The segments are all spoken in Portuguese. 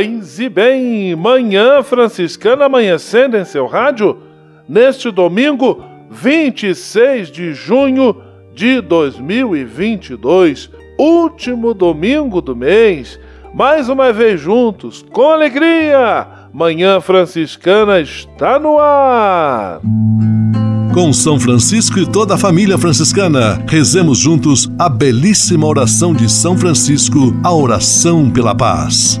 Paz e bem, manhã franciscana amanhecendo em seu rádio, neste domingo 26 de junho de 2022, último domingo do mês. Mais uma vez juntos, com alegria, Manhã Franciscana está no ar com São Francisco e toda a família franciscana. Rezemos juntos a belíssima oração de São Francisco, a oração pela paz.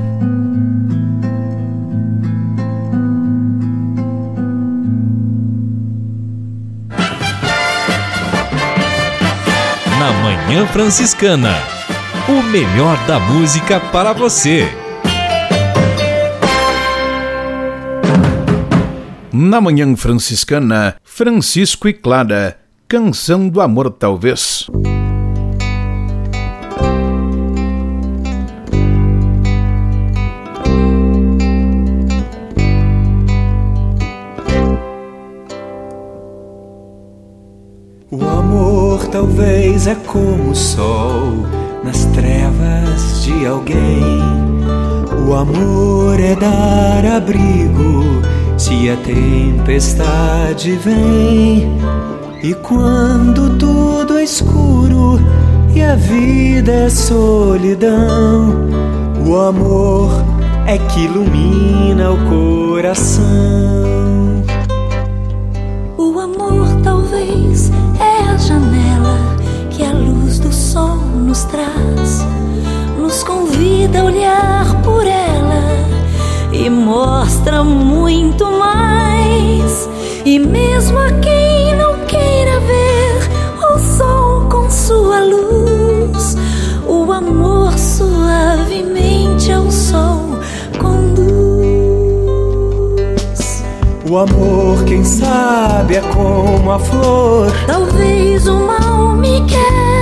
Na Manhã Franciscana. O melhor da música para você. Na Manhã Franciscana, Francisco e Clara, Canção do Amor Talvez. Talvez é como o sol nas trevas de alguém. O amor é dar abrigo se a tempestade vem e quando tudo é escuro e a vida é solidão, o amor é que ilumina o coração. O amor talvez é a janela nos traz, nos convida a olhar por ela e mostra muito mais. E mesmo a quem não queira ver o sol com sua luz, o amor suavemente ao sol conduz. O amor, quem sabe, é como a flor. Talvez o mal me quer.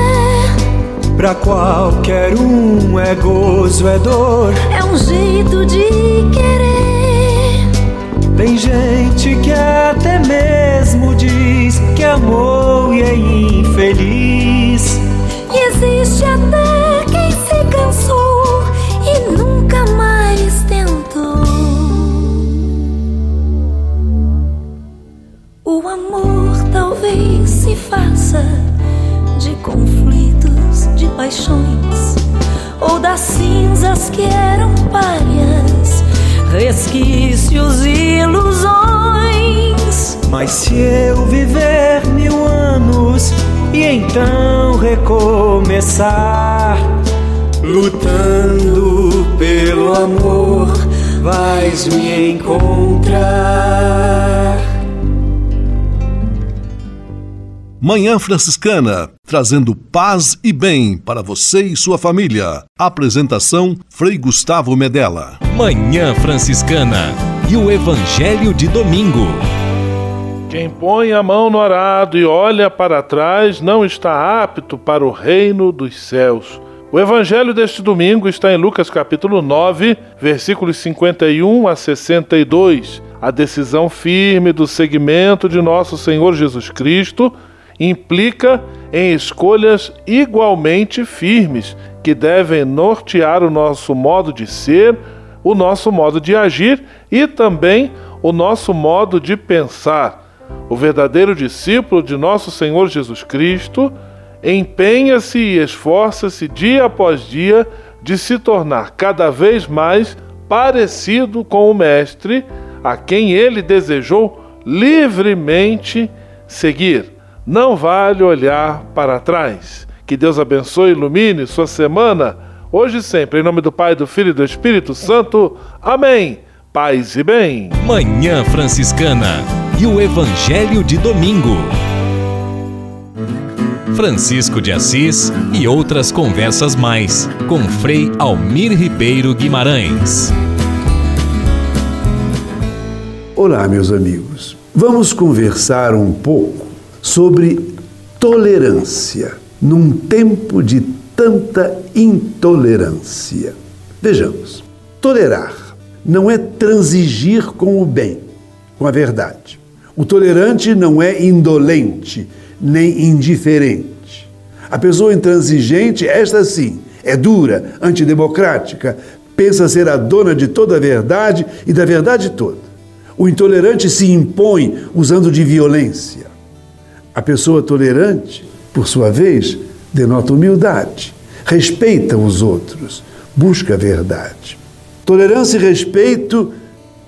Pra qualquer um é gozo, é dor. É um jeito de querer. Tem gente que até mesmo diz que amou e é infeliz. Paixões ou das cinzas que eram párias, resquícios e ilusões. Mas se eu viver mil anos e então recomeçar, lutando pelo amor, vais me encontrar. Manhã Franciscana, trazendo paz e bem para você e sua família. Apresentação Frei Gustavo Medella. Manhã Franciscana e o Evangelho de domingo. Quem põe a mão no arado e olha para trás não está apto para o reino dos céus. O evangelho deste domingo está em Lucas capítulo 9, versículos 51 a 62. A decisão firme do segmento de nosso Senhor Jesus Cristo implica em escolhas igualmente firmes que devem nortear o nosso modo de ser, o nosso modo de agir e também o nosso modo de pensar. O verdadeiro discípulo de nosso Senhor Jesus Cristo empenha-se e esforça-se dia após dia de se tornar cada vez mais parecido com o Mestre, a quem ele desejou livremente seguir. Não vale olhar para trás. Que Deus abençoe e ilumine sua semana, hoje e sempre, em nome do Pai, do Filho e do Espírito Santo. Amém. Paz e bem. Manhã Franciscana e o Evangelho de Domingo. Francisco de Assis e outras conversas mais com Frei Almir Ribeiro Guimarães. Olá, meus amigos. Vamos conversar um pouco sobre tolerância num tempo de tanta intolerância. Vejamos, tolerar não é transigir com o bem, com a verdade. O tolerante não é indolente nem indiferente. A pessoa intransigente, esta sim, é dura, antidemocrática, pensa ser a dona de toda a verdade e da verdade toda. O intolerante se impõe usando de violência. A pessoa tolerante por sua vez, denota humildade, respeita os outros, busca a verdade. Tolerância e respeito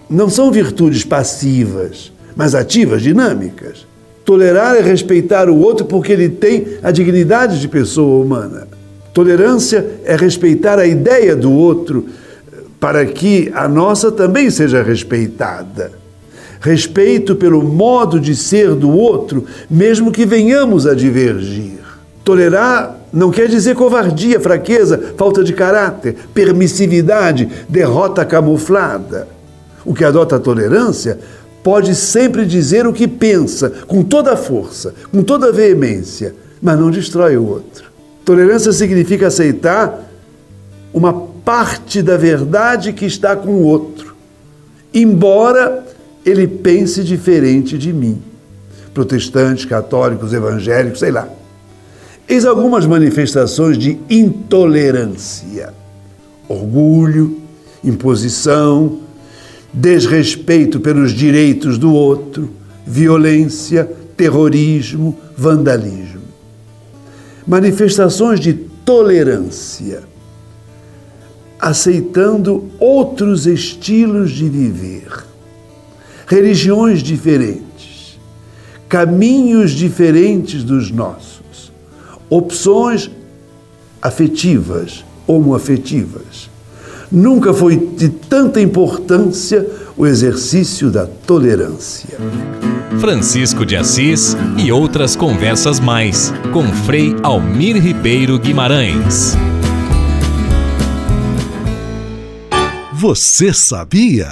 não são virtudes passivas, mas ativas, dinâmicas. Tolerar é respeitar o outro porque ele tem a dignidade de pessoa humana. Tolerância é respeitar a ideia do outro para que a nossa também seja respeitada respeito pelo modo de ser do outro, mesmo que venhamos a divergir. Tolerar não quer dizer covardia, fraqueza, falta de caráter, permissividade, derrota camuflada. O que adota a tolerância pode sempre dizer o que pensa, com toda a força, com toda a veemência, mas não destrói o outro. Tolerância significa aceitar uma parte da verdade que está com o outro, embora ele pense diferente de mim. Protestantes, católicos, evangélicos, sei lá. Eis algumas manifestações de intolerância: orgulho, imposição, desrespeito pelos direitos do outro, violência, terrorismo, vandalismo. Manifestações de tolerância, aceitando outros estilos de viver religiões diferentes, caminhos diferentes dos nossos, opções afetivas, homoafetivas. Nunca foi de tanta importância o exercício da tolerância. Francisco de Assis e outras conversas mais com Frei Almir Ribeiro Guimarães. Você sabia?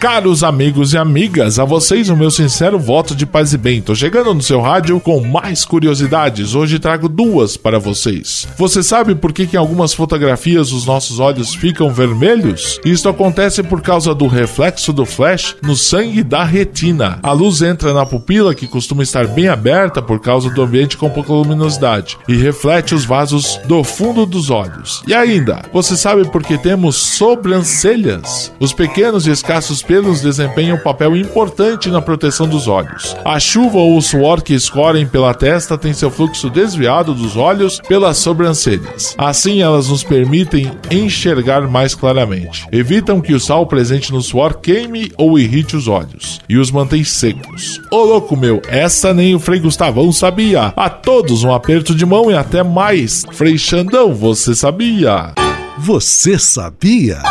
Caros amigos e amigas, a vocês o meu sincero voto de paz e bem. Tô chegando no seu rádio com mais curiosidades. Hoje trago duas para vocês. Você sabe por que, que em algumas fotografias os nossos olhos ficam vermelhos? Isto acontece por causa do reflexo do flash no sangue da retina. A luz entra na pupila, que costuma estar bem aberta por causa do ambiente com pouca luminosidade, e reflete os vasos do fundo dos olhos. E ainda, você sabe por que temos sobrancelhas? Os pequenos e escassos pelos desempenham um papel importante na proteção dos olhos. A chuva ou o suor que escorrem pela testa tem seu fluxo desviado dos olhos pelas sobrancelhas. Assim, elas nos permitem enxergar mais claramente. Evitam que o sal presente no suor queime ou irrite os olhos e os mantém secos. Ô louco meu, essa nem o Frei Gustavão sabia. A todos um aperto de mão e até mais. Frei Xandão, você sabia? Você sabia?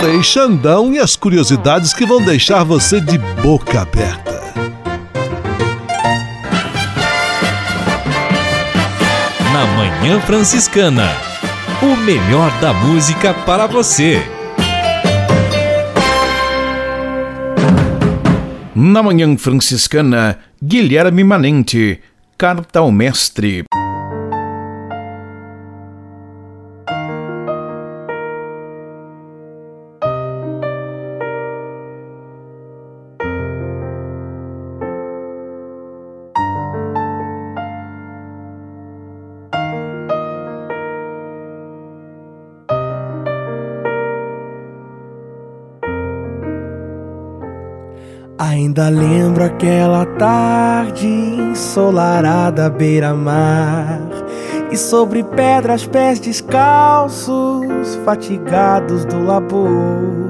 Frei Xandão e as curiosidades que vão deixar você de boca aberta. Na Manhã Franciscana, o melhor da música para você. Na Manhã Franciscana, Guilherme Manente, Carta ao Mestre. Lembro aquela tarde ensolarada beira-mar E sobre pedras pés descalços, fatigados do labor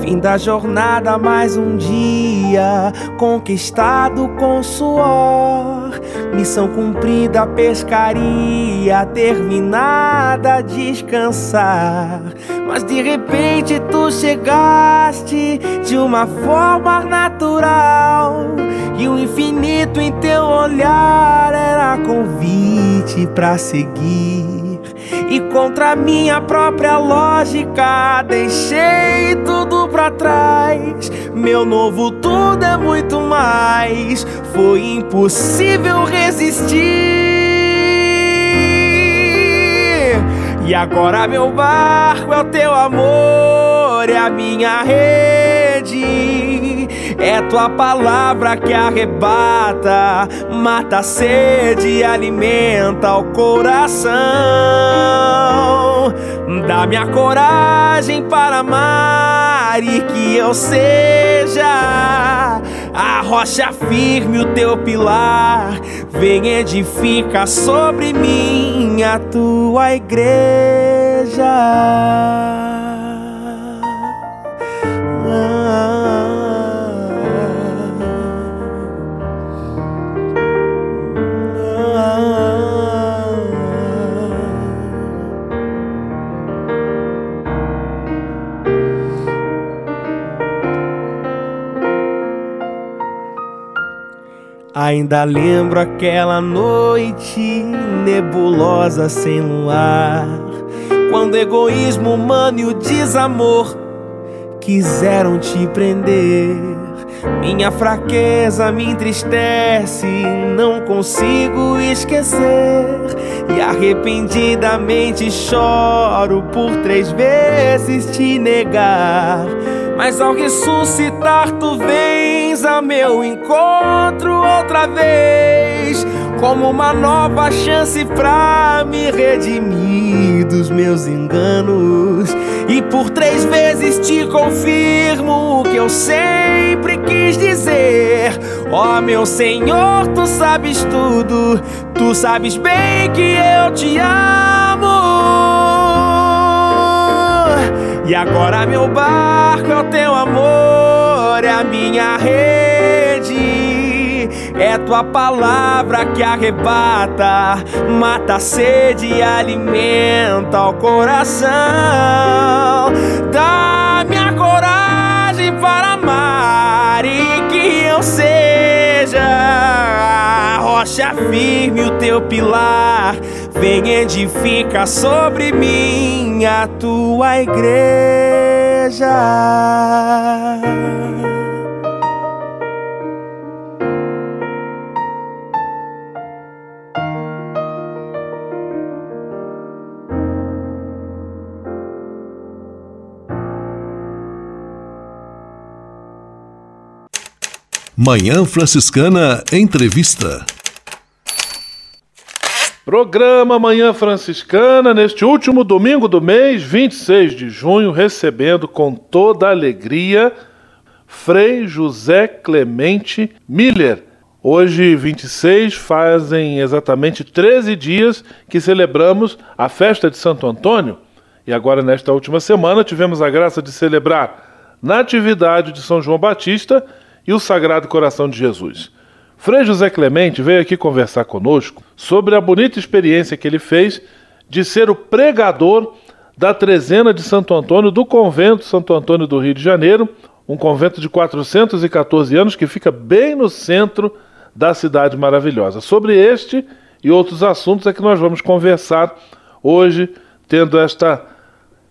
Fim da jornada mais um dia, conquistado com suor Missão cumprida, pescaria terminada, descansar mas de repente tu chegaste de uma forma natural. E o infinito em teu olhar era convite para seguir. E contra minha própria lógica, deixei tudo para trás. Meu novo tudo é muito mais. Foi impossível resistir. E agora meu barco é o teu amor, é a minha rede. É tua palavra que arrebata, mata a sede, alimenta o coração. Dá-me a coragem para amar e que eu seja a rocha firme, o teu pilar. Vem edifica sobre mim a tua igreja. Ainda lembro aquela noite nebulosa sem luar, quando egoísmo humano e o desamor quiseram te prender. Minha fraqueza me entristece, não consigo esquecer. E arrependidamente choro por três vezes te negar. Mas ao ressuscitar, tu vens a meu encontro outra vez, como uma nova chance pra me redimir dos meus enganos. E por três vezes te confirmo o que eu sempre quis dizer. Ó oh, meu Senhor, tu sabes tudo, tu sabes bem que eu te amo. E agora meu barco é o teu amor, é a minha rede. É tua palavra que arrebata, mata a sede e alimenta o coração. Dá-me a coragem para amar e que eu seja a rocha firme, o teu pilar Vem edifica sobre mim a tua igreja. Manhã Franciscana Entrevista. Programa Manhã Franciscana, neste último domingo do mês, 26 de junho, recebendo com toda alegria Frei José Clemente Miller. Hoje, 26, fazem exatamente 13 dias que celebramos a festa de Santo Antônio. E agora, nesta última semana, tivemos a graça de celebrar Natividade de São João Batista e o Sagrado Coração de Jesus. Frei José Clemente veio aqui conversar conosco sobre a bonita experiência que ele fez de ser o pregador da trezena de Santo Antônio do convento Santo Antônio do Rio de Janeiro, um convento de 414 anos que fica bem no centro da cidade maravilhosa. Sobre este e outros assuntos é que nós vamos conversar hoje, tendo esta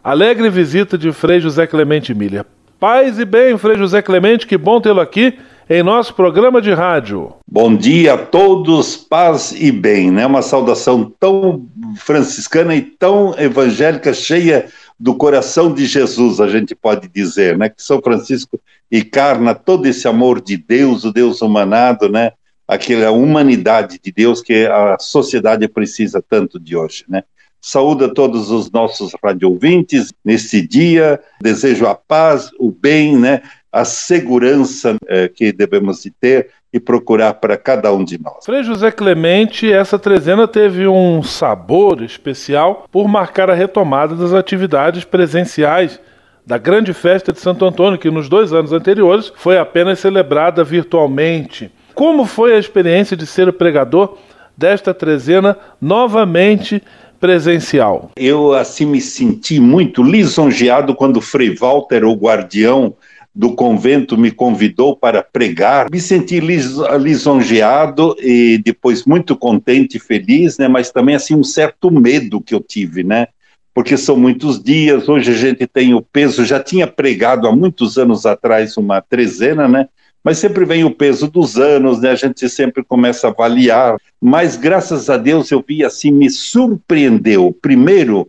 alegre visita de Frei José Clemente Miller. Paz e bem, Frei José Clemente, que bom tê-lo aqui em nosso programa de rádio. Bom dia a todos, paz e bem, né? Uma saudação tão franciscana e tão evangélica, cheia do coração de Jesus, a gente pode dizer, né? Que São Francisco encarna todo esse amor de Deus, o Deus humanado, né? Aquela humanidade de Deus que a sociedade precisa tanto de hoje, né? Saúdo a todos os nossos radiovintes neste dia, desejo a paz, o bem, né? A segurança eh, que devemos de ter e procurar para cada um de nós. Frei José Clemente, essa trezena teve um sabor especial por marcar a retomada das atividades presenciais da grande festa de Santo Antônio, que nos dois anos anteriores foi apenas celebrada virtualmente. Como foi a experiência de ser o pregador desta trezena novamente presencial? Eu assim me senti muito lisonjeado quando Frei Walter, o guardião do convento me convidou para pregar. Me senti lis lisonjeado e depois muito contente e feliz, né? Mas também assim um certo medo que eu tive, né? Porque são muitos dias, hoje a gente tem o peso, já tinha pregado há muitos anos atrás uma trezena, né? Mas sempre vem o peso dos anos, né? A gente sempre começa a avaliar. Mas graças a Deus eu vi assim, me surpreendeu. Primeiro,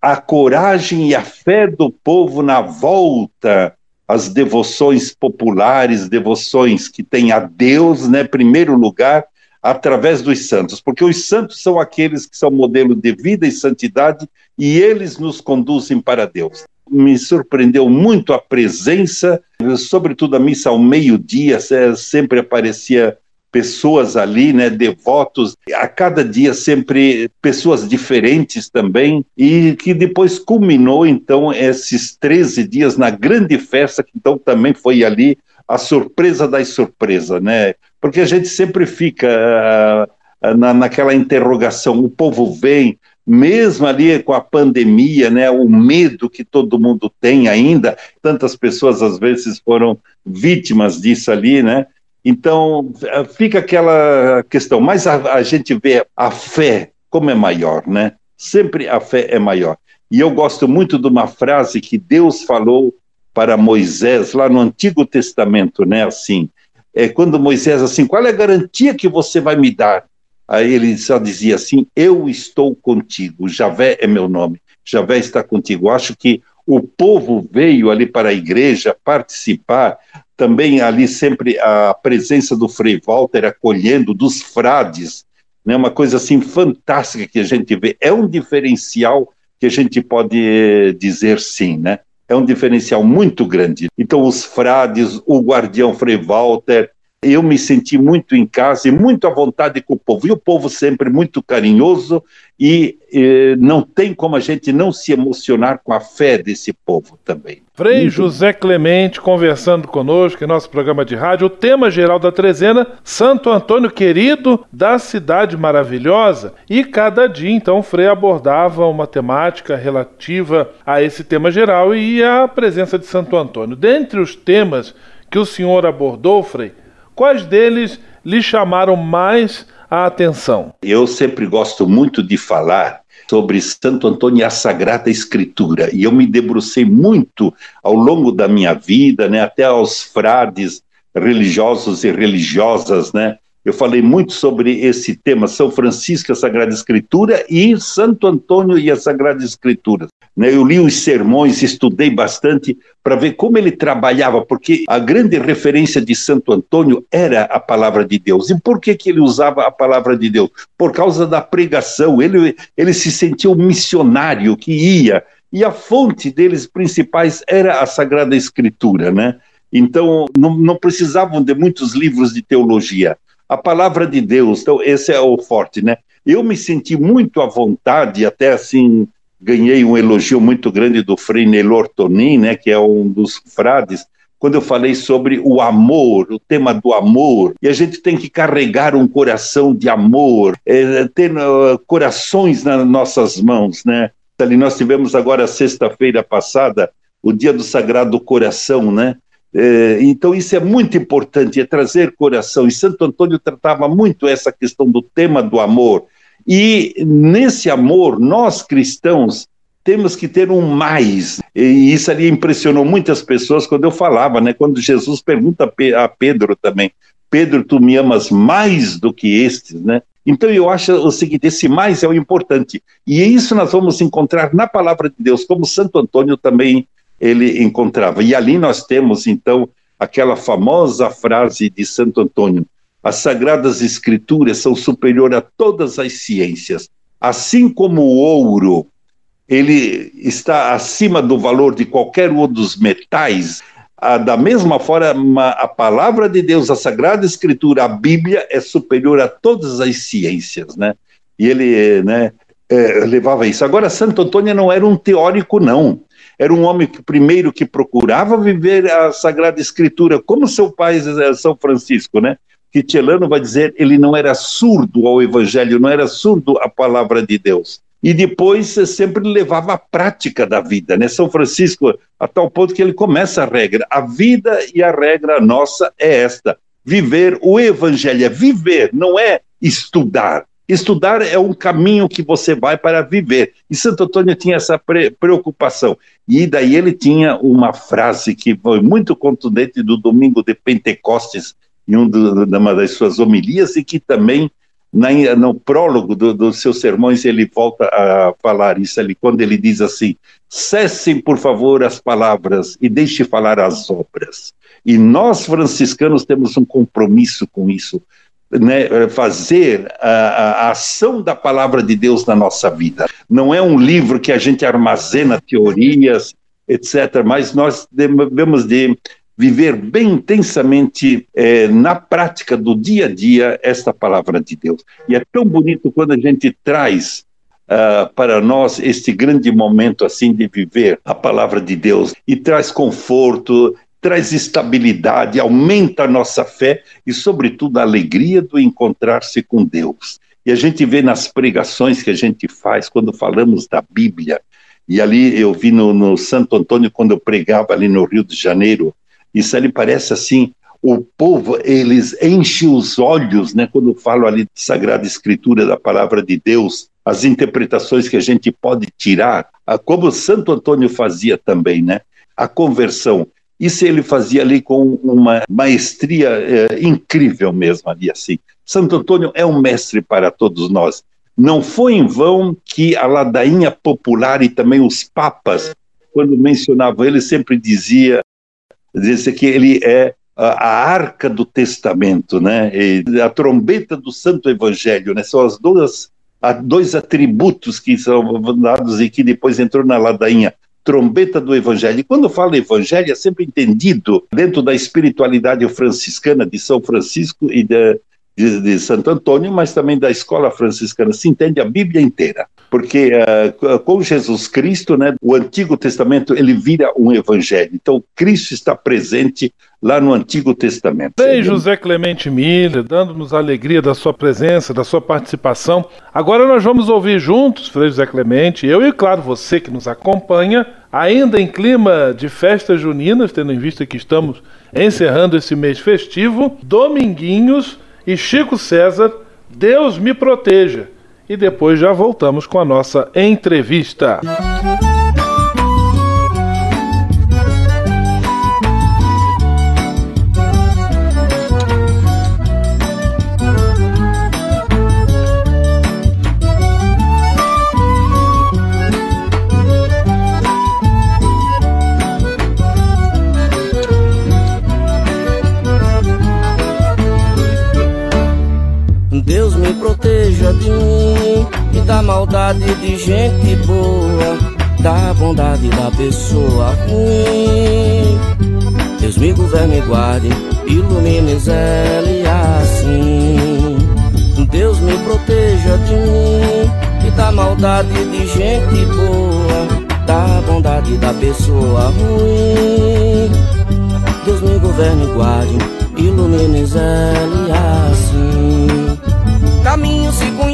a coragem e a fé do povo na volta as devoções populares, devoções que têm a Deus, né, primeiro lugar, através dos santos, porque os santos são aqueles que são modelo de vida e santidade e eles nos conduzem para Deus. Me surpreendeu muito a presença, sobretudo a missa ao meio-dia, sempre aparecia pessoas ali, né, devotos, a cada dia sempre pessoas diferentes também, e que depois culminou então esses 13 dias na grande festa, que então também foi ali a surpresa das surpresas, né? Porque a gente sempre fica uh, na, naquela interrogação, o povo vem, mesmo ali com a pandemia, né, o medo que todo mundo tem ainda, tantas pessoas às vezes foram vítimas disso ali, né? Então, eh, fica aquela questão, mas a, a, gente vê a fé como é maior, né? Sempre a fé é maior. E eu gosto muito de uma frase que Deus falou para Moisés lá no Antigo Testamento, né? Assim, é quando Moisés assim, qual é a garantia que você vai me dar? Aí ele só dizia assim: Eu estou contigo. Javé é meu nome. Javé está contigo. Eu acho que o povo veio ali para a igreja participar também ali sempre a presença do Frei Walter acolhendo, dos frades, né, uma coisa assim fantástica que a gente vê. É um diferencial que a gente pode dizer sim, né? É um diferencial muito grande. Então, os frades, o guardião Frei Walter, eu me senti muito em casa e muito à vontade com o povo. E o povo sempre muito carinhoso e eh, não tem como a gente não se emocionar com a fé desse povo também. Frei José Clemente conversando conosco em nosso programa de rádio. O tema geral da trezena, Santo Antônio querido da cidade maravilhosa. E cada dia, então, o Frei abordava uma temática relativa a esse tema geral e a presença de Santo Antônio. Dentre os temas que o senhor abordou, Frei, quais deles lhe chamaram mais a atenção? Eu sempre gosto muito de falar sobre Santo Antônio e a Sagrada Escritura, e eu me debrucei muito ao longo da minha vida, né, até aos frades religiosos e religiosas, né, eu falei muito sobre esse tema, São Francisco, a Sagrada Escritura e Santo Antônio e a Sagrada Escritura. Né, eu li os sermões, estudei bastante para ver como ele trabalhava, porque a grande referência de Santo Antônio era a palavra de Deus. E por que, que ele usava a palavra de Deus? Por causa da pregação. Ele, ele se sentia um missionário que ia, e a fonte deles principais era a Sagrada Escritura, né? Então, não, não precisavam de muitos livros de teologia a palavra de Deus. Então, esse é o forte, né? Eu me senti muito à vontade, até assim, ganhei um elogio muito grande do Frei Nelor Tonin, né, que é um dos frades, quando eu falei sobre o amor, o tema do amor, e a gente tem que carregar um coração de amor, é, ter uh, corações nas nossas mãos, né? Ali nós tivemos agora sexta-feira passada o dia do Sagrado Coração, né? É, então, isso é muito importante, é trazer coração. E Santo Antônio tratava muito essa questão do tema do amor. E nesse amor, nós cristãos temos que ter um mais. E isso ali impressionou muitas pessoas quando eu falava, né? Quando Jesus pergunta a Pedro também: Pedro, tu me amas mais do que estes, né? Então eu acho o seguinte: esse mais é o importante. E isso nós vamos encontrar na palavra de Deus, como Santo Antônio também ele encontrava. E ali nós temos, então, aquela famosa frase de Santo Antônio: as sagradas escrituras são superior a todas as ciências. Assim como o ouro ele está acima do valor de qualquer um dos metais, da mesma forma, a palavra de Deus, a Sagrada Escritura, a Bíblia, é superior a todas as ciências, né? E ele né, é, levava isso. Agora, Santo Antônio não era um teórico, não. Era um homem que, primeiro que procurava viver a Sagrada Escritura, como seu pai, é, São Francisco, né? Que Tielano vai dizer, ele não era surdo ao Evangelho, não era surdo à palavra de Deus e depois sempre levava a prática da vida, né? São Francisco, a tal ponto que ele começa a regra. A vida e a regra nossa é esta: viver o evangelho, é viver, não é estudar. Estudar é um caminho que você vai para viver. E Santo Antônio tinha essa preocupação. E daí ele tinha uma frase que foi muito contundente do domingo de Pentecostes, em um do, uma das suas homilias, e que também na, no prólogo dos do seus sermões, ele volta a falar isso ali, quando ele diz assim: cessem, por favor, as palavras e deixe falar as obras. E nós, franciscanos, temos um compromisso com isso, né, fazer a, a, ação da palavra de Deus na nossa vida. Não é um livro que a gente armazena teorias, etc., mas nós devemos de viver bem intensamente é, na prática do dia a dia esta palavra de Deus. E é tão bonito quando a gente traz uh, para nós este grande momento assim de viver a palavra de Deus e traz conforto, traz estabilidade, aumenta a nossa fé e, sobretudo, a alegria do encontrar-se com Deus. E a gente vê nas pregações que a gente faz quando falamos da Bíblia. E ali eu vi no, no Santo Antônio, quando eu pregava ali no Rio de Janeiro, isso ali parece assim, o povo, eles enchem os olhos, né, quando falo ali de Sagrada Escritura, da Palavra de Deus, as interpretações que a gente pode tirar, como Santo Antônio fazia também, né, a conversão. Isso ele fazia ali com uma maestria é, incrível mesmo ali assim. Santo Antônio é um mestre para todos nós. Não foi em vão que a ladainha popular e também os papas, quando mencionavam ele, sempre dizia Diz que ele é a, arca do testamento, né? E a trombeta do Santo Evangelho, né? São as duas dois atributos que são dados e que depois entrou na ladainha. Trombeta do Evangelho. E quando fala Evangelho, é sempre entendido dentro da espiritualidade franciscana de São Francisco e de, de, de Santo Antônio, mas também da escola franciscana. Se entende a Bíblia inteira porque uh, com Jesus Cristo, né, o Antigo Testamento ele vira um evangelho. Então Cristo está presente lá no Antigo Testamento. Bem, José Clemente Miller, dando-nos a alegria da sua presença, da sua participação. Agora nós vamos ouvir juntos, Frei José Clemente, eu e claro você que nos acompanha, ainda em clima de festas juninas, tendo em vista que estamos encerrando esse mês festivo, Dominguinhos e Chico César, Deus me proteja e depois já voltamos com a nossa entrevista. Deus da maldade de gente boa, da bondade da pessoa ruim. Deus me governe e guarde, ilumine Zé e assim. Deus me proteja de mim e da maldade de gente boa, da bondade da pessoa ruim. Deus me governe e guarde, ilumine Zé e assim. Caminho se conhece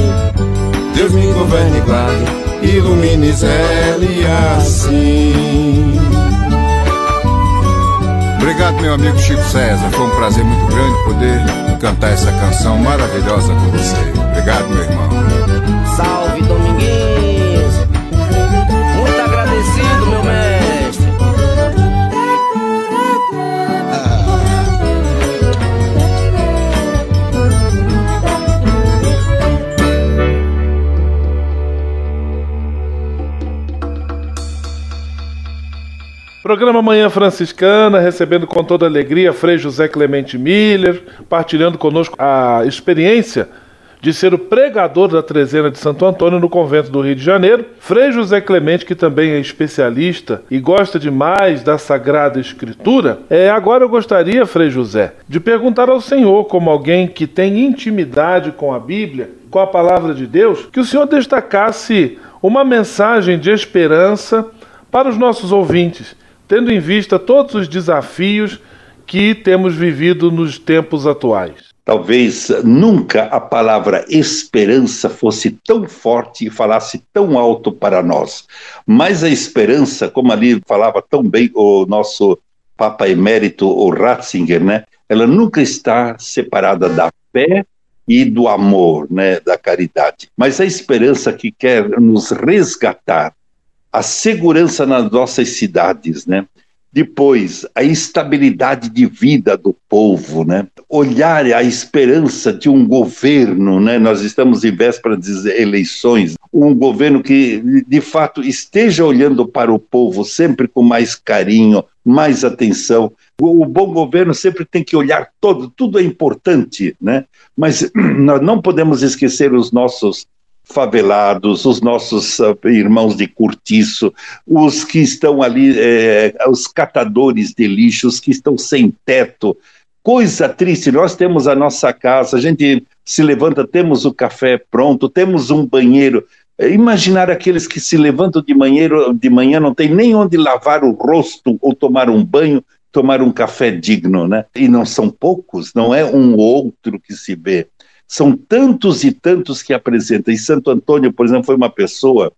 Deus me governe e guarde, ilumine Zé assim. Obrigado, meu amigo Chico César. Foi um prazer muito grande poder cantar essa canção maravilhosa com você. Obrigado, meu irmão. Salve, Dominguinhos. Programa Manhã Franciscana, recebendo com toda alegria Frei José Clemente Miller, partilhando conosco a experiência de ser o pregador da trezena de Santo Antônio no convento do Rio de Janeiro. Frei José Clemente, que também é especialista e gosta demais da Sagrada Escritura. É, agora eu gostaria, Frei José, de perguntar ao Senhor, como alguém que tem intimidade com a Bíblia, com a palavra de Deus, que o Senhor destacasse uma mensagem de esperança para os nossos ouvintes tendo em vista todos os desafios que temos vivido nos tempos atuais. Talvez nunca a palavra esperança fosse tão forte e falasse tão alto para nós. Mas a esperança, como ali falava tão bem o nosso Papa Emérito, o Ratzinger, né? Ela nunca está separada da fé e do amor, né, da caridade. Mas a esperança que quer nos resgatar a segurança nas nossas cidades, né? Depois, a estabilidade de vida do povo, né? Olhar a esperança de um governo, né? Nós estamos em véspera de eleições, um governo que, de fato, esteja olhando para o povo sempre com mais carinho, mais atenção. O, o bom governo sempre tem que olhar todo, tudo é importante, né? Mas nós não podemos esquecer os nossos favelados, os nossos uh, irmãos de cortiço, os que estão ali, é, os catadores de lixos que estão sem teto. Coisa triste, nós temos a nossa casa, a gente se levanta, temos o café pronto, temos um banheiro. É, imaginar aqueles que se levantam de manhã, de manhã não tem nem onde lavar o rosto ou tomar um banho, tomar um café digno, né? E não são poucos, não é um outro que se vê. São tantos e tantos que apresentam. E Santo Antônio, por exemplo, foi uma pessoa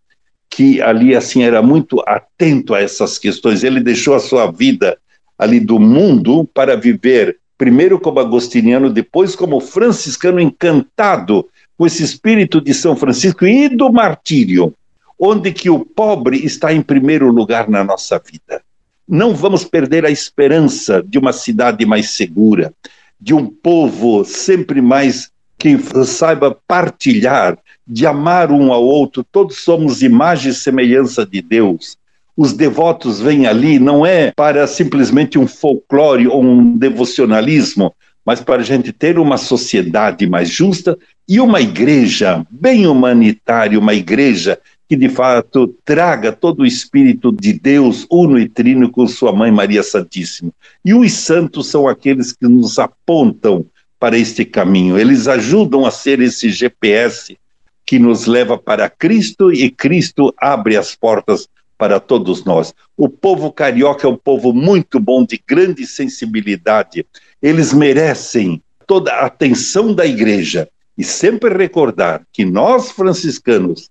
que ali assim era muito atento a essas questões. Ele deixou a sua vida ali do mundo para viver primeiro como agostiniano, depois como franciscano encantado com esse espírito de São Francisco e do martírio, onde que o pobre está em primeiro lugar na nossa vida. Não vamos perder a esperança de uma cidade mais segura, de um povo sempre mais que saiba partilhar, de amar um ao outro. Todos somos imagem e semelhança de Deus. Os devotos vêm ali não é para simplesmente um folclore ou um devocionalismo, mas para a gente ter uma sociedade mais justa e uma igreja bem humanitária, uma igreja que de fato traga todo o espírito de Deus uno e trino com sua mãe Maria Santíssima. E os santos são aqueles que nos apontam para este caminho, eles ajudam a ser esse GPS que nos leva para Cristo e Cristo abre as portas para todos nós. O povo carioca é um povo muito bom, de grande sensibilidade. Eles merecem toda a atenção da igreja. E sempre recordar que nós, franciscanos,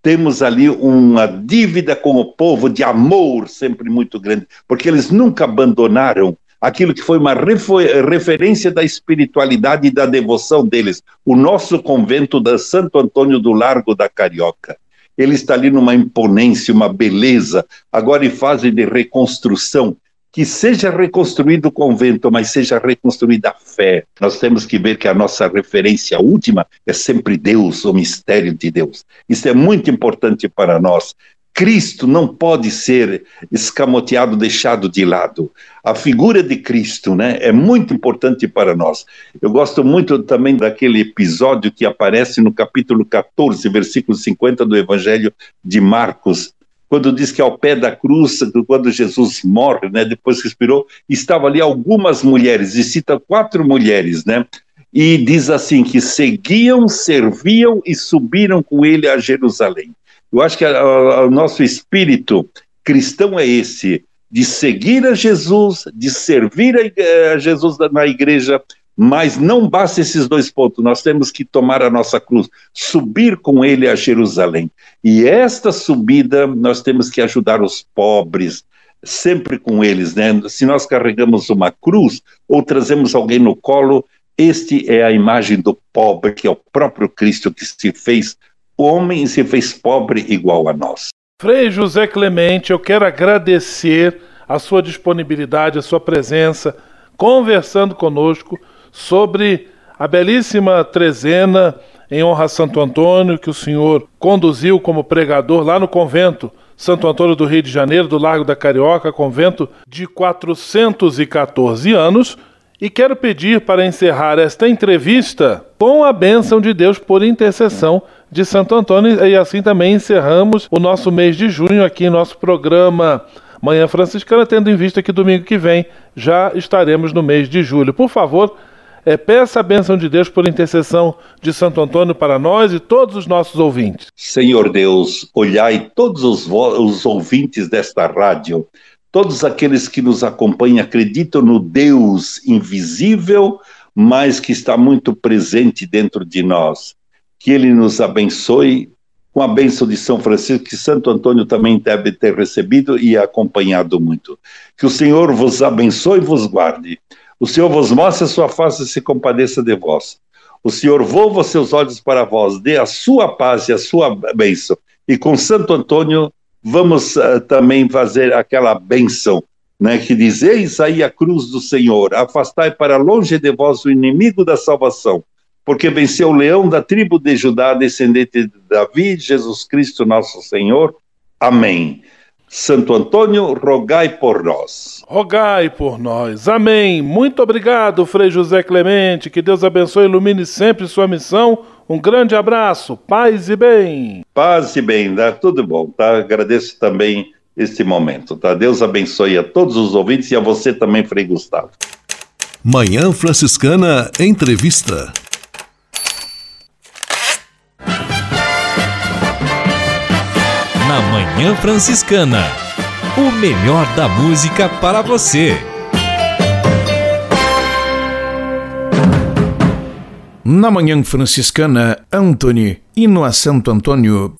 temos ali uma dívida com o povo de amor sempre muito grande, porque eles nunca abandonaram aquilo que foi uma referência da espiritualidade e da devoção deles, o nosso convento da Santo Antônio do Largo da Carioca. Ele está ali numa imponência, uma beleza, agora em fase de reconstrução, que seja reconstruído o convento, mas seja reconstruída a fé. Nós temos que ver que a nossa referência última é sempre Deus, o mistério de Deus. Isso é muito importante para nós. Cristo não pode ser escamoteado, deixado de lado. A figura de Cristo né, é muito importante para nós. Eu gosto muito também daquele episódio que aparece no capítulo 14, versículo 50 do Evangelho de Marcos, quando diz que ao pé da cruz, quando Jesus morre, né, depois que expirou, estavam ali algumas mulheres, e cita quatro mulheres, né? E diz assim: que seguiam, serviam e subiram com ele a Jerusalém. Eu acho que o nosso espírito cristão é esse, de seguir a Jesus, de servir a, a Jesus na igreja, mas não basta esses dois pontos, nós temos que tomar a nossa cruz, subir com ele a Jerusalém. E esta subida nós temos que ajudar os pobres, sempre com eles, né? Se nós carregamos uma cruz ou trazemos alguém no colo, este é a imagem do pobre, que é o próprio Cristo que se fez homem e se fez pobre igual a nós. Frei José Clemente, eu quero agradecer a sua disponibilidade, a sua presença, conversando conosco sobre a belíssima trezena em honra a Santo Antônio, que o senhor conduziu como pregador lá no convento Santo Antônio do Rio de Janeiro, do Largo da Carioca, convento de 414 anos. E quero pedir para encerrar esta entrevista com a bênção de Deus por intercessão de Santo Antônio. E assim também encerramos o nosso mês de junho aqui em nosso programa Manhã Franciscana, tendo em vista que domingo que vem já estaremos no mês de julho. Por favor, é, peça a bênção de Deus por intercessão de Santo Antônio para nós e todos os nossos ouvintes. Senhor Deus, olhai todos os, os ouvintes desta rádio, todos aqueles que nos acompanham acreditam no Deus invisível, mas que está muito presente dentro de nós. Que Ele nos abençoe com a bênção de São Francisco, que Santo Antônio também deve ter recebido e acompanhado muito. Que o Senhor vos abençoe e vos guarde. O Senhor vos mostre a sua face e se compadeça de vós. O Senhor volva seus olhos para vós, dê a sua paz e a sua bênção. E com Santo Antônio, vamos uh, também fazer aquela bênção, né, que diz: Eis aí a cruz do Senhor, afastai para longe de vós o inimigo da salvação, porque venceu o leão da tribo de Judá, descendente de Davi, Jesus Cristo, nosso Senhor. Amém. Santo Antônio, rogai por nós. Rogai por nós. Amém. Muito obrigado, Frei José Clemente. Que Deus abençoe e ilumine sempre sua missão. Um grande abraço. Paz e bem. Paz e bem, dá tudo bom, tá? Agradeço também este momento, tá? Deus abençoe a todos os ouvintes e a você também, Frei Gustavo. Manhã Franciscana Entrevista. Na Manhã Franciscana. O melhor da música para você. Na Manhã Franciscana, Anthony, hino a Santo Antônio.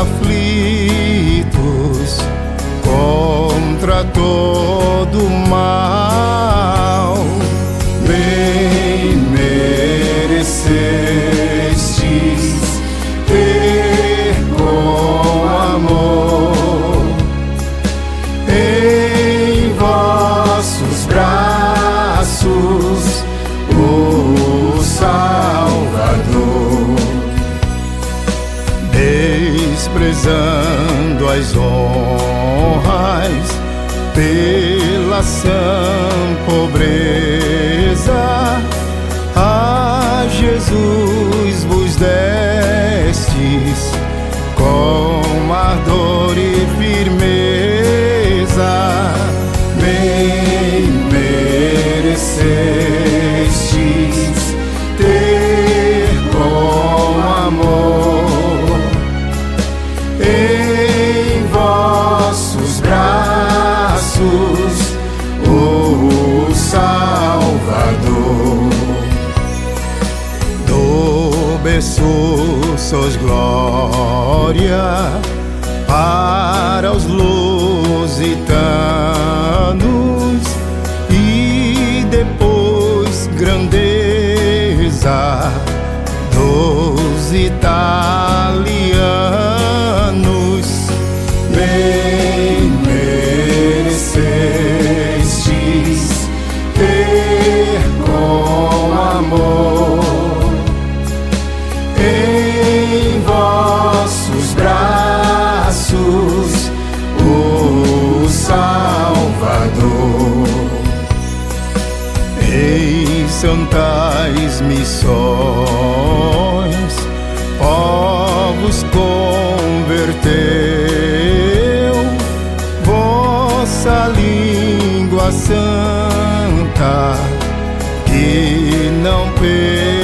aflitos contra todo mal. Pela Santas missões, povos converteu, vossa língua santa que não pereceu,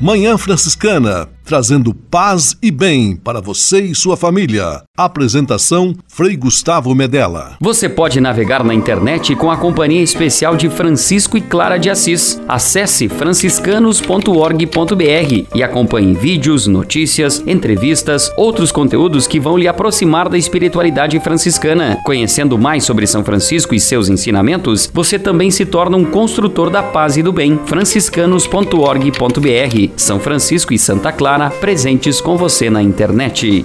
Manhã Franciscana, trazendo paz e bem para você e sua família. Apresentação Frei Gustavo Medella. Você pode navegar na internet com a companhia especial de Francisco e Clara de Assis. Acesse franciscanos.org.br e acompanhe vídeos, notícias, entrevistas, outros conteúdos que vão lhe aproximar da espiritualidade franciscana. Conhecendo mais sobre São Francisco e seus ensinamentos, você também se torna um construtor da paz e do bem. franciscanos.org.br São Francisco e Santa Clara presentes com você na internet.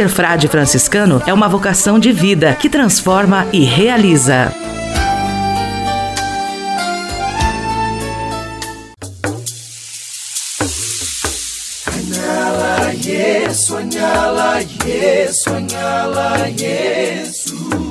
Ser frade franciscano é uma vocação de vida que transforma e realiza. Sonhá-la, yes.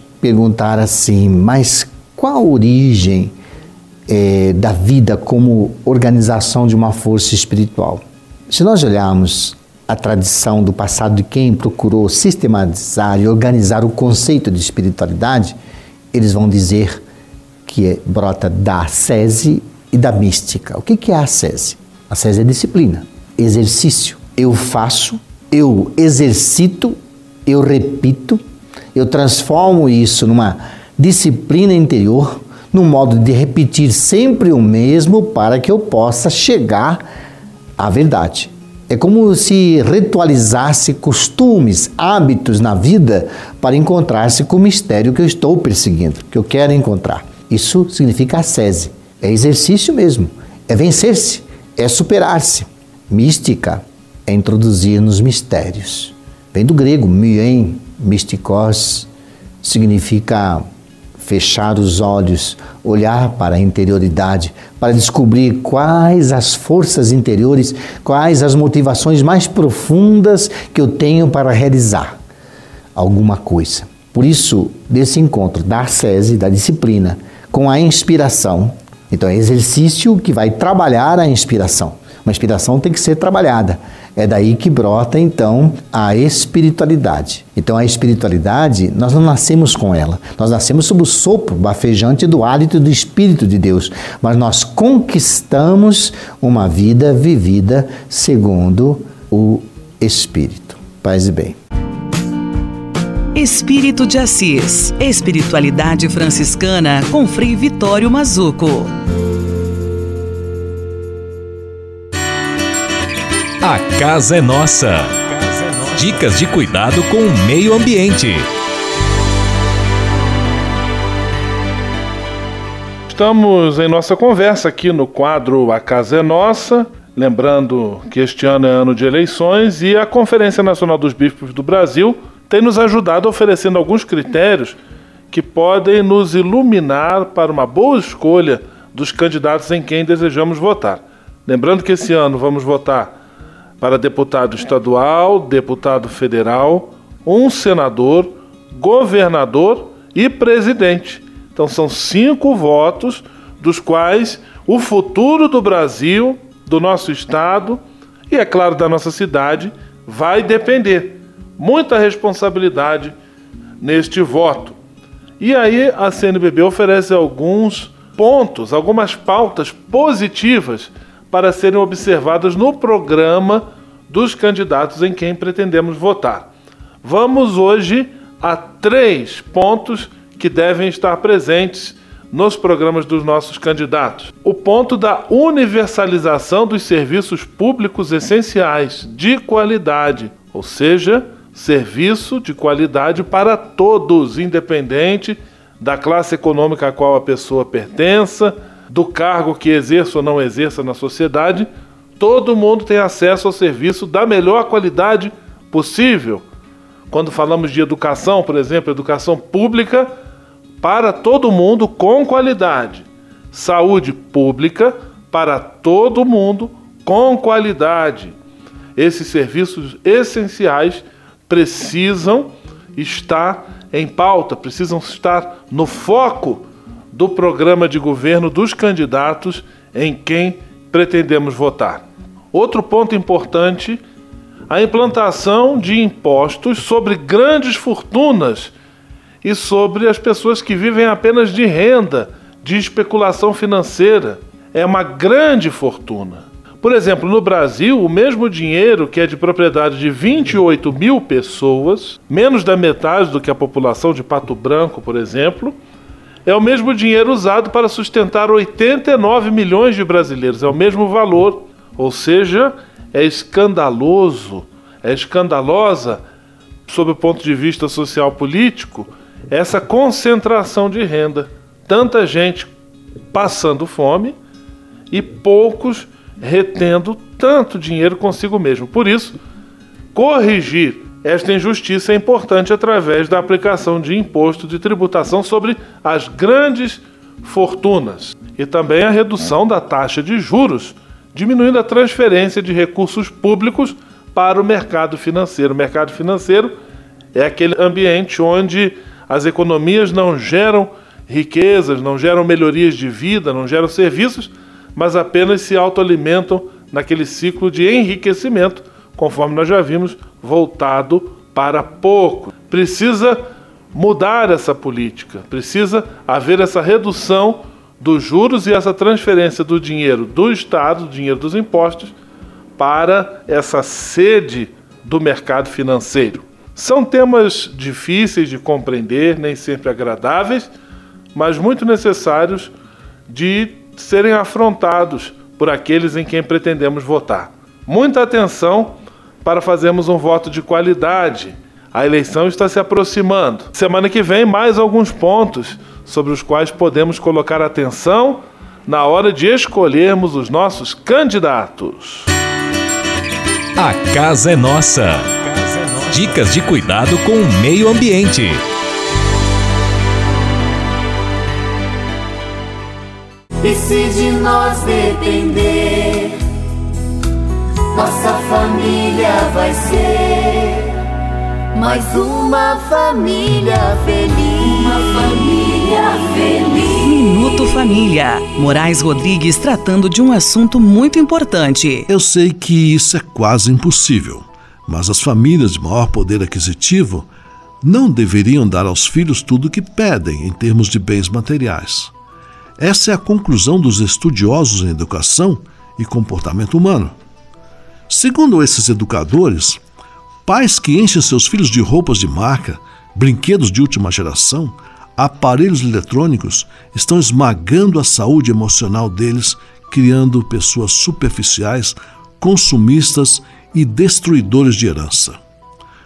perguntar assim, mas qual a origem é, da vida como organização de uma força espiritual? Se nós olharmos a tradição do passado de quem procurou sistematizar e organizar o conceito de espiritualidade, eles vão dizer que é, brota da ascese e da mística. O que, que é a ascese? A ascese é disciplina, exercício. Eu faço, eu exercito, eu repito, eu transformo isso numa disciplina interior, num modo de repetir sempre o mesmo para que eu possa chegar à verdade. É como se ritualizasse costumes, hábitos na vida para encontrar-se com o mistério que eu estou perseguindo, que eu quero encontrar. Isso significa ascese. É exercício mesmo, é vencer-se, é superar-se. Mística é introduzir nos mistérios. Vem do grego, mien, Mistikos significa fechar os olhos, olhar para a interioridade, para descobrir quais as forças interiores, quais as motivações mais profundas que eu tenho para realizar alguma coisa. Por isso, desse encontro da ascese, da disciplina, com a inspiração, então é exercício que vai trabalhar a inspiração. Uma inspiração tem que ser trabalhada. É daí que brota então a espiritualidade. Então a espiritualidade, nós não nascemos com ela. Nós nascemos sob o sopro bafejante do hálito do Espírito de Deus. Mas nós conquistamos uma vida vivida segundo o Espírito. Paz e bem. Espírito de Assis. Espiritualidade franciscana com Frei Vitório Mazuco. A casa é nossa. Dicas de cuidado com o meio ambiente. Estamos em nossa conversa aqui no quadro A Casa é Nossa. Lembrando que este ano é ano de eleições e a Conferência Nacional dos Bispos do Brasil tem nos ajudado oferecendo alguns critérios que podem nos iluminar para uma boa escolha dos candidatos em quem desejamos votar. Lembrando que esse ano vamos votar para deputado estadual, deputado federal, um senador, governador e presidente. Então são cinco votos, dos quais o futuro do Brasil, do nosso estado e, é claro, da nossa cidade vai depender. Muita responsabilidade neste voto. E aí a CNBB oferece alguns pontos, algumas pautas positivas para serem observadas no programa dos candidatos em quem pretendemos votar. Vamos hoje a três pontos que devem estar presentes nos programas dos nossos candidatos. O ponto da universalização dos serviços públicos essenciais de qualidade, ou seja, serviço de qualidade para todos, independente da classe econômica a qual a pessoa pertença, do cargo que exerça ou não exerça na sociedade, todo mundo tem acesso ao serviço da melhor qualidade possível. Quando falamos de educação, por exemplo, educação pública para todo mundo com qualidade. Saúde pública para todo mundo com qualidade. Esses serviços essenciais precisam estar em pauta, precisam estar no foco do programa de governo dos candidatos em quem pretendemos votar. Outro ponto importante, a implantação de impostos sobre grandes fortunas e sobre as pessoas que vivem apenas de renda, de especulação financeira. É uma grande fortuna. Por exemplo, no Brasil, o mesmo dinheiro que é de propriedade de 28 mil pessoas, menos da metade do que a população de Pato Branco, por exemplo, é o mesmo dinheiro usado para sustentar 89 milhões de brasileiros. É o mesmo valor. Ou seja, é escandaloso, é escandalosa, sob o ponto de vista social político, essa concentração de renda. Tanta gente passando fome e poucos retendo tanto dinheiro consigo mesmo. Por isso, corrigir esta injustiça é importante através da aplicação de imposto de tributação sobre as grandes fortunas e também a redução da taxa de juros, diminuindo a transferência de recursos públicos para o mercado financeiro. O mercado financeiro é aquele ambiente onde as economias não geram riquezas, não geram melhorias de vida, não geram serviços, mas apenas se autoalimentam naquele ciclo de enriquecimento, conforme nós já vimos, voltado para pouco. Precisa mudar essa política, precisa haver essa redução dos juros e essa transferência do dinheiro do Estado, do dinheiro dos impostos, para essa sede do mercado financeiro. São temas difíceis de compreender, nem sempre agradáveis, mas muito necessários de serem afrontados por aqueles em quem pretendemos votar. Muita atenção para fazermos um voto de qualidade. A eleição está se aproximando. Semana que vem, mais alguns pontos sobre os quais podemos colocar atenção na hora de escolhermos os nossos candidatos. A casa é nossa. Dicas de cuidado com o meio ambiente. E se de nós depender, nossa família vai ser mais uma família feliz. Uma família feliz. Minuto Família. Moraes Rodrigues tratando de um assunto muito importante. Eu sei que isso é quase impossível, mas as famílias de maior poder aquisitivo não deveriam dar aos filhos tudo o que pedem em termos de bens materiais. Essa é a conclusão dos estudiosos em educação e comportamento humano. Segundo esses educadores, pais que enchem seus filhos de roupas de marca, brinquedos de última geração, aparelhos eletrônicos estão esmagando a saúde emocional deles, criando pessoas superficiais, consumistas e destruidores de herança.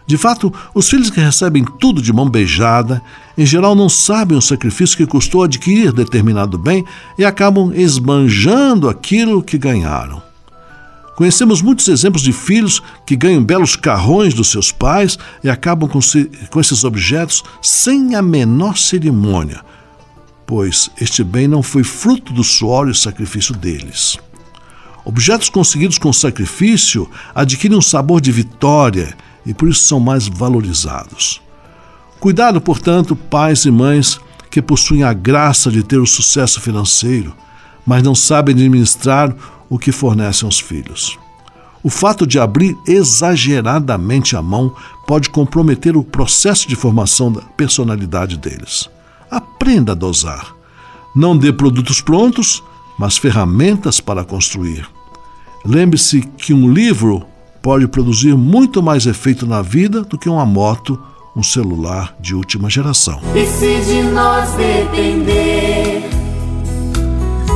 De fato, os filhos que recebem tudo de mão beijada, em geral não sabem o sacrifício que custou adquirir determinado bem e acabam esbanjando aquilo que ganharam. Conhecemos muitos exemplos de filhos que ganham belos carrões dos seus pais e acabam com, com esses objetos sem a menor cerimônia, pois este bem não foi fruto do suor e sacrifício deles. Objetos conseguidos com sacrifício adquirem um sabor de vitória e por isso são mais valorizados. Cuidado, portanto, pais e mães que possuem a graça de ter o sucesso financeiro, mas não sabem administrar o que fornecem aos filhos. O fato de abrir exageradamente a mão pode comprometer o processo de formação da personalidade deles. Aprenda a dosar. Não dê produtos prontos, mas ferramentas para construir. Lembre-se que um livro pode produzir muito mais efeito na vida do que uma moto, um celular de última geração. E se de nós depender,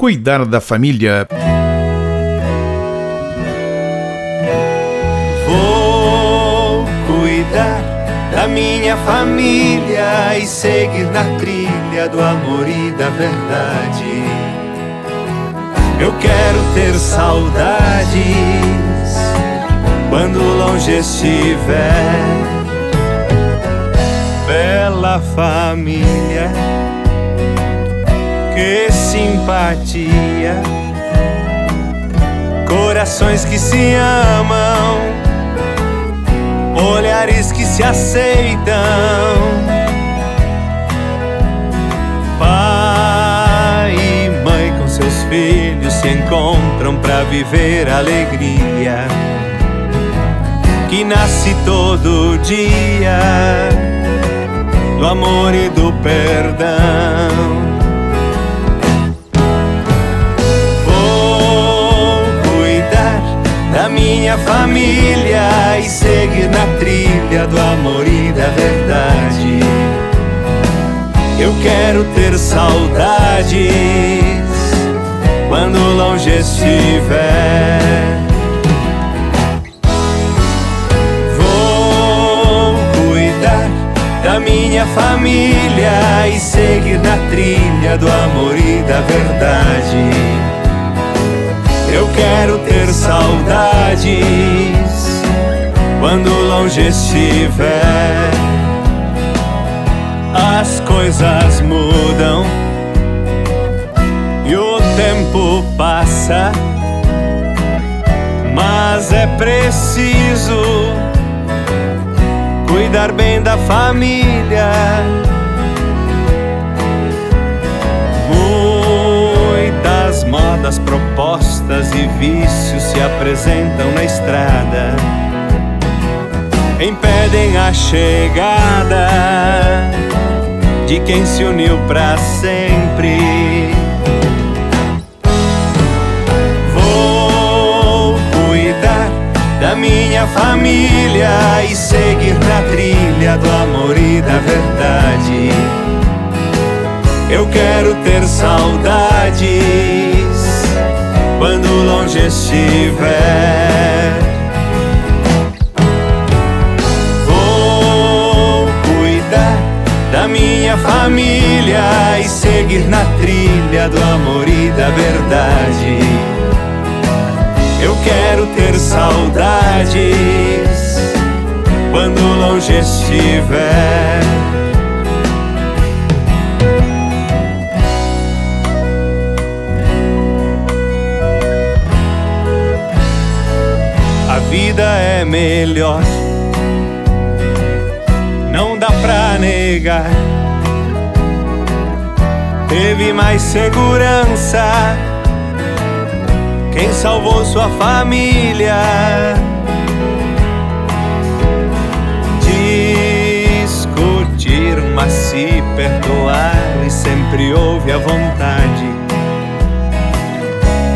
cuidar da família. Vou cuidar da minha família e seguir na trilha do amor e da verdade. Eu quero ter saudades quando longe estiver. Bela família, que simpatia, corações que se amam, olhares que se aceitam. Pai e mãe com seus filhos se encontram para viver alegria que nasce todo dia do amor e do perdão. Minha família e seguir na trilha do amor e da verdade. Eu quero ter saudades quando longe estiver. da minha família e seguir na trilha do amor e da verdade. Eu quero ter saudades quando longe estiver. As coisas mudam e o tempo passa, mas é preciso cuidar bem da família. Modas propostas e vícios se apresentam na estrada, impedem a chegada de quem se uniu para sempre. da minha família e seguir na trilha do amor e da verdade. Eu quero ter saudades quando longe estiver. Vou cuidar da minha família e seguir na trilha do amor e da verdade. Eu quero ter saudades quando longe estiver. Vida é melhor, não dá pra negar. Teve mais segurança quem salvou sua família. Discutir, mas se perdoar, e sempre houve a vontade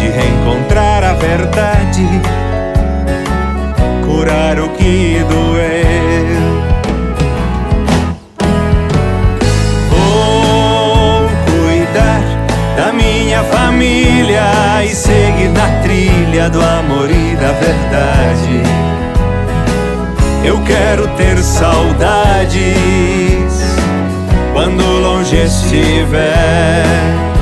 de reencontrar a verdade, curar o que doeu. da minha família e seguir na trilha do amor e da verdade. Eu quero ter saudades quando longe estiver.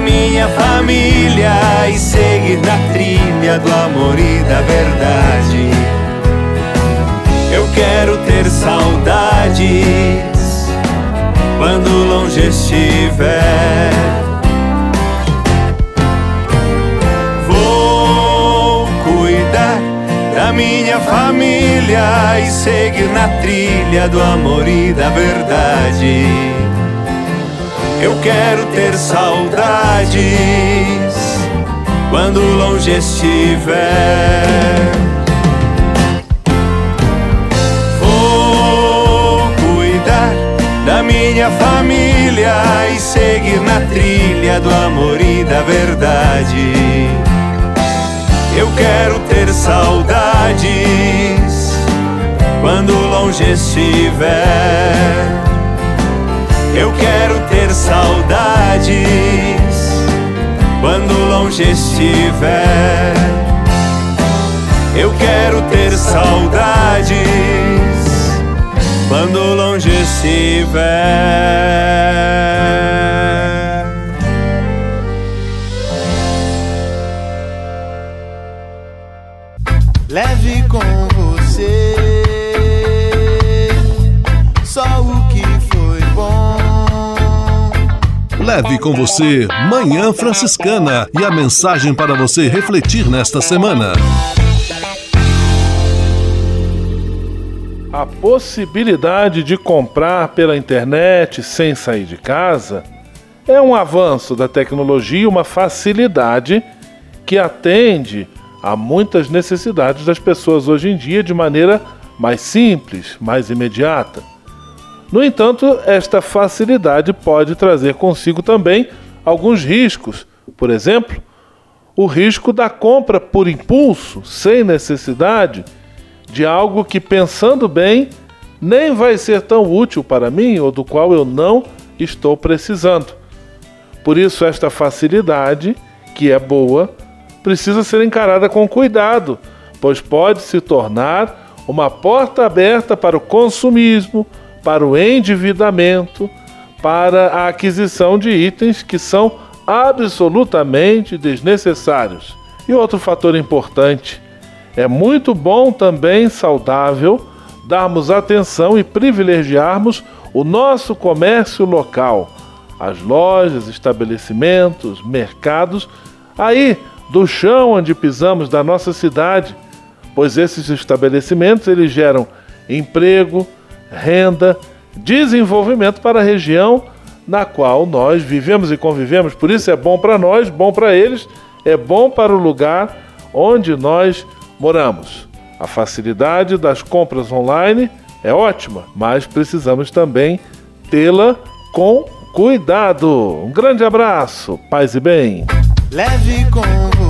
Minha família e seguir na trilha do amor e da verdade. Eu quero ter saudades quando longe estiver. Vou cuidar da minha família e seguir na trilha do amor e da verdade. Eu quero ter saudades quando longe estiver. minha família e seguir na trilha do amor e da verdade. Eu quero ter saudades quando longe estiver. Eu quero ter saudades quando longe estiver. Eu quero ter saudades quando longe estiver. Leve com você Manhã Franciscana e a mensagem para você refletir nesta semana. A possibilidade de comprar pela internet sem sair de casa é um avanço da tecnologia, uma facilidade que atende a muitas necessidades das pessoas hoje em dia de maneira mais simples, mais imediata. No entanto, esta facilidade pode trazer consigo também alguns riscos. Por exemplo, o risco da compra por impulso, sem necessidade, de algo que, pensando bem, nem vai ser tão útil para mim ou do qual eu não estou precisando. Por isso, esta facilidade, que é boa, precisa ser encarada com cuidado, pois pode se tornar uma porta aberta para o consumismo, para o endividamento, para a aquisição de itens que são absolutamente desnecessários. E outro fator importante: é muito bom também saudável darmos atenção e privilegiarmos o nosso comércio local, as lojas, estabelecimentos, mercados, aí do chão onde pisamos da nossa cidade, pois esses estabelecimentos eles geram emprego, renda, desenvolvimento para a região na qual nós vivemos e convivemos. Por isso é bom para nós, bom para eles, é bom para o lugar onde nós moramos. A facilidade das compras online é ótima, mas precisamos também tê-la com cuidado. Um grande abraço, paz e bem. Leve com